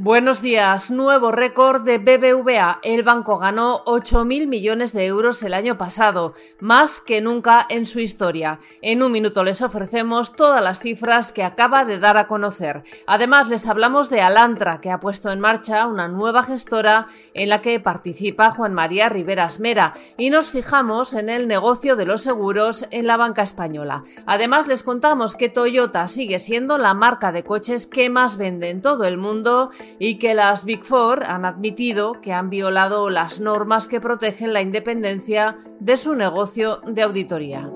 Buenos días. Nuevo récord de BBVA. El banco ganó 8.000 millones de euros el año pasado, más que nunca en su historia. En un minuto les ofrecemos todas las cifras que acaba de dar a conocer. Además, les hablamos de Alantra, que ha puesto en marcha una nueva gestora en la que participa Juan María Riveras Mera, y nos fijamos en el negocio de los seguros en la banca española. Además, les contamos que Toyota sigue siendo la marca de coches que más vende en todo el mundo y que las Big Four han admitido que han violado las normas que protegen la independencia de su negocio de auditoría.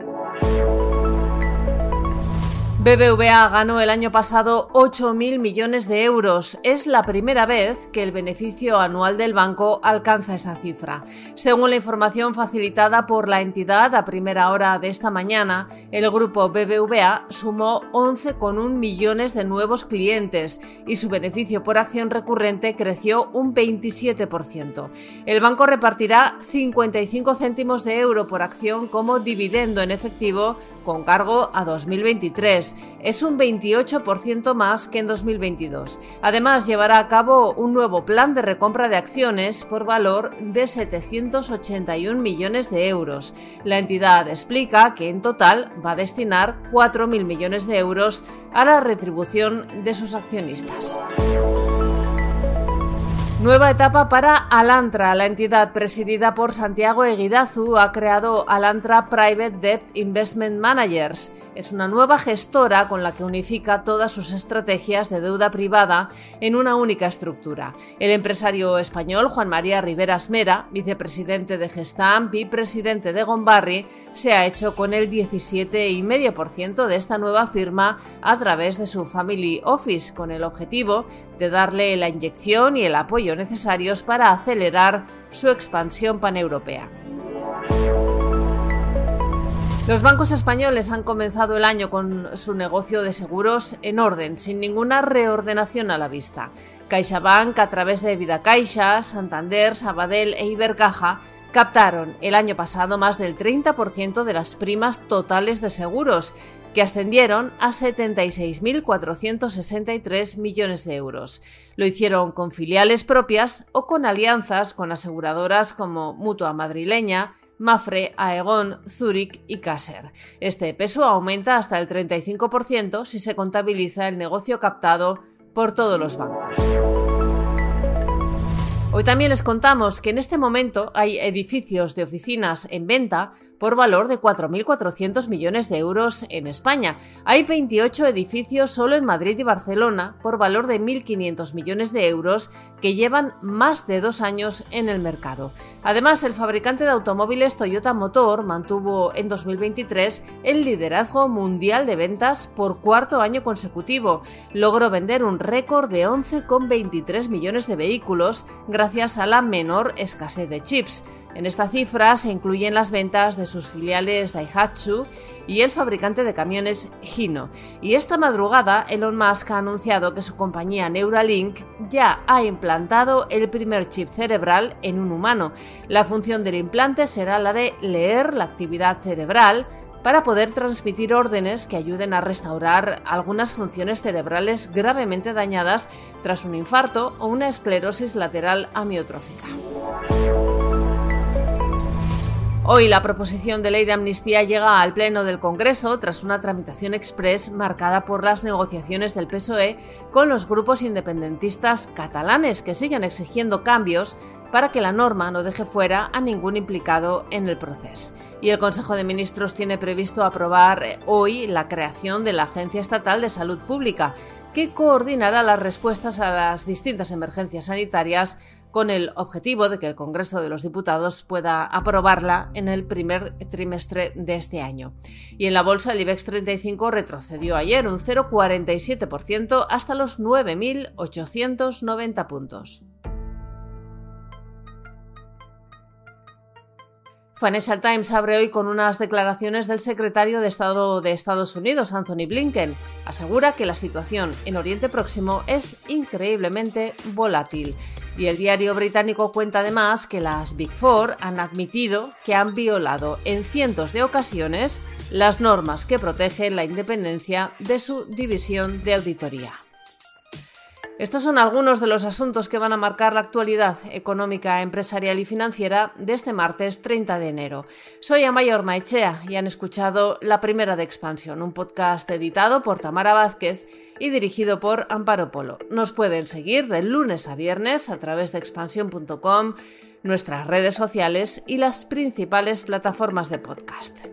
BBVA ganó el año pasado 8.000 millones de euros. Es la primera vez que el beneficio anual del banco alcanza esa cifra. Según la información facilitada por la entidad a primera hora de esta mañana, el grupo BBVA sumó 11,1 millones de nuevos clientes y su beneficio por acción recurrente creció un 27%. El banco repartirá 55 céntimos de euro por acción como dividendo en efectivo con cargo a 2023. Es un 28% más que en 2022. Además, llevará a cabo un nuevo plan de recompra de acciones por valor de 781 millones de euros. La entidad explica que en total va a destinar 4.000 millones de euros a la retribución de sus accionistas. Nueva etapa para Alantra. La entidad presidida por Santiago Eguidazu ha creado Alantra Private Debt Investment Managers. Es una nueva gestora con la que unifica todas sus estrategias de deuda privada en una única estructura. El empresario español Juan María Riveras Mera, vicepresidente de Gestamp y presidente de Gombarri, se ha hecho con el 17,5% de esta nueva firma a través de su Family Office, con el objetivo de darle la inyección y el apoyo necesarios para acelerar su expansión paneuropea. Los bancos españoles han comenzado el año con su negocio de seguros en orden, sin ninguna reordenación a la vista. CaixaBank, a través de VidaCaixa, Santander, Sabadell e Ibercaja, captaron el año pasado más del 30% de las primas totales de seguros que ascendieron a 76.463 millones de euros. Lo hicieron con filiales propias o con alianzas con aseguradoras como Mutua Madrileña, Mafre, Aegon, Zurich y Caser. Este peso aumenta hasta el 35% si se contabiliza el negocio captado por todos los bancos. Hoy también les contamos que en este momento hay edificios de oficinas en venta por valor de 4.400 millones de euros en España. Hay 28 edificios solo en Madrid y Barcelona por valor de 1.500 millones de euros que llevan más de dos años en el mercado. Además, el fabricante de automóviles Toyota Motor mantuvo en 2023 el liderazgo mundial de ventas por cuarto año consecutivo. Logró vender un récord de 11,23 millones de vehículos a la menor escasez de chips. En esta cifra se incluyen las ventas de sus filiales Daihatsu y el fabricante de camiones Hino. Y esta madrugada Elon Musk ha anunciado que su compañía Neuralink ya ha implantado el primer chip cerebral en un humano. La función del implante será la de leer la actividad cerebral para poder transmitir órdenes que ayuden a restaurar algunas funciones cerebrales gravemente dañadas tras un infarto o una esclerosis lateral amiotrófica. Hoy la proposición de ley de amnistía llega al Pleno del Congreso tras una tramitación express marcada por las negociaciones del PSOE con los grupos independentistas catalanes que siguen exigiendo cambios para que la norma no deje fuera a ningún implicado en el proceso. Y el Consejo de Ministros tiene previsto aprobar hoy la creación de la Agencia Estatal de Salud Pública, que coordinará las respuestas a las distintas emergencias sanitarias con el objetivo de que el Congreso de los Diputados pueda aprobarla en el primer trimestre de este año. Y en la bolsa el IBEX 35 retrocedió ayer un 0,47% hasta los 9.890 puntos. Financial Times abre hoy con unas declaraciones del secretario de Estado de Estados Unidos, Anthony Blinken. Asegura que la situación en Oriente Próximo es increíblemente volátil. Y el diario británico cuenta además que las Big Four han admitido que han violado en cientos de ocasiones las normas que protegen la independencia de su división de auditoría. Estos son algunos de los asuntos que van a marcar la actualidad económica, empresarial y financiera de este martes 30 de enero. Soy Amayor Maechea y han escuchado La Primera de Expansión, un podcast editado por Tamara Vázquez y dirigido por Amparo Polo. Nos pueden seguir de lunes a viernes a través de expansión.com, nuestras redes sociales y las principales plataformas de podcast.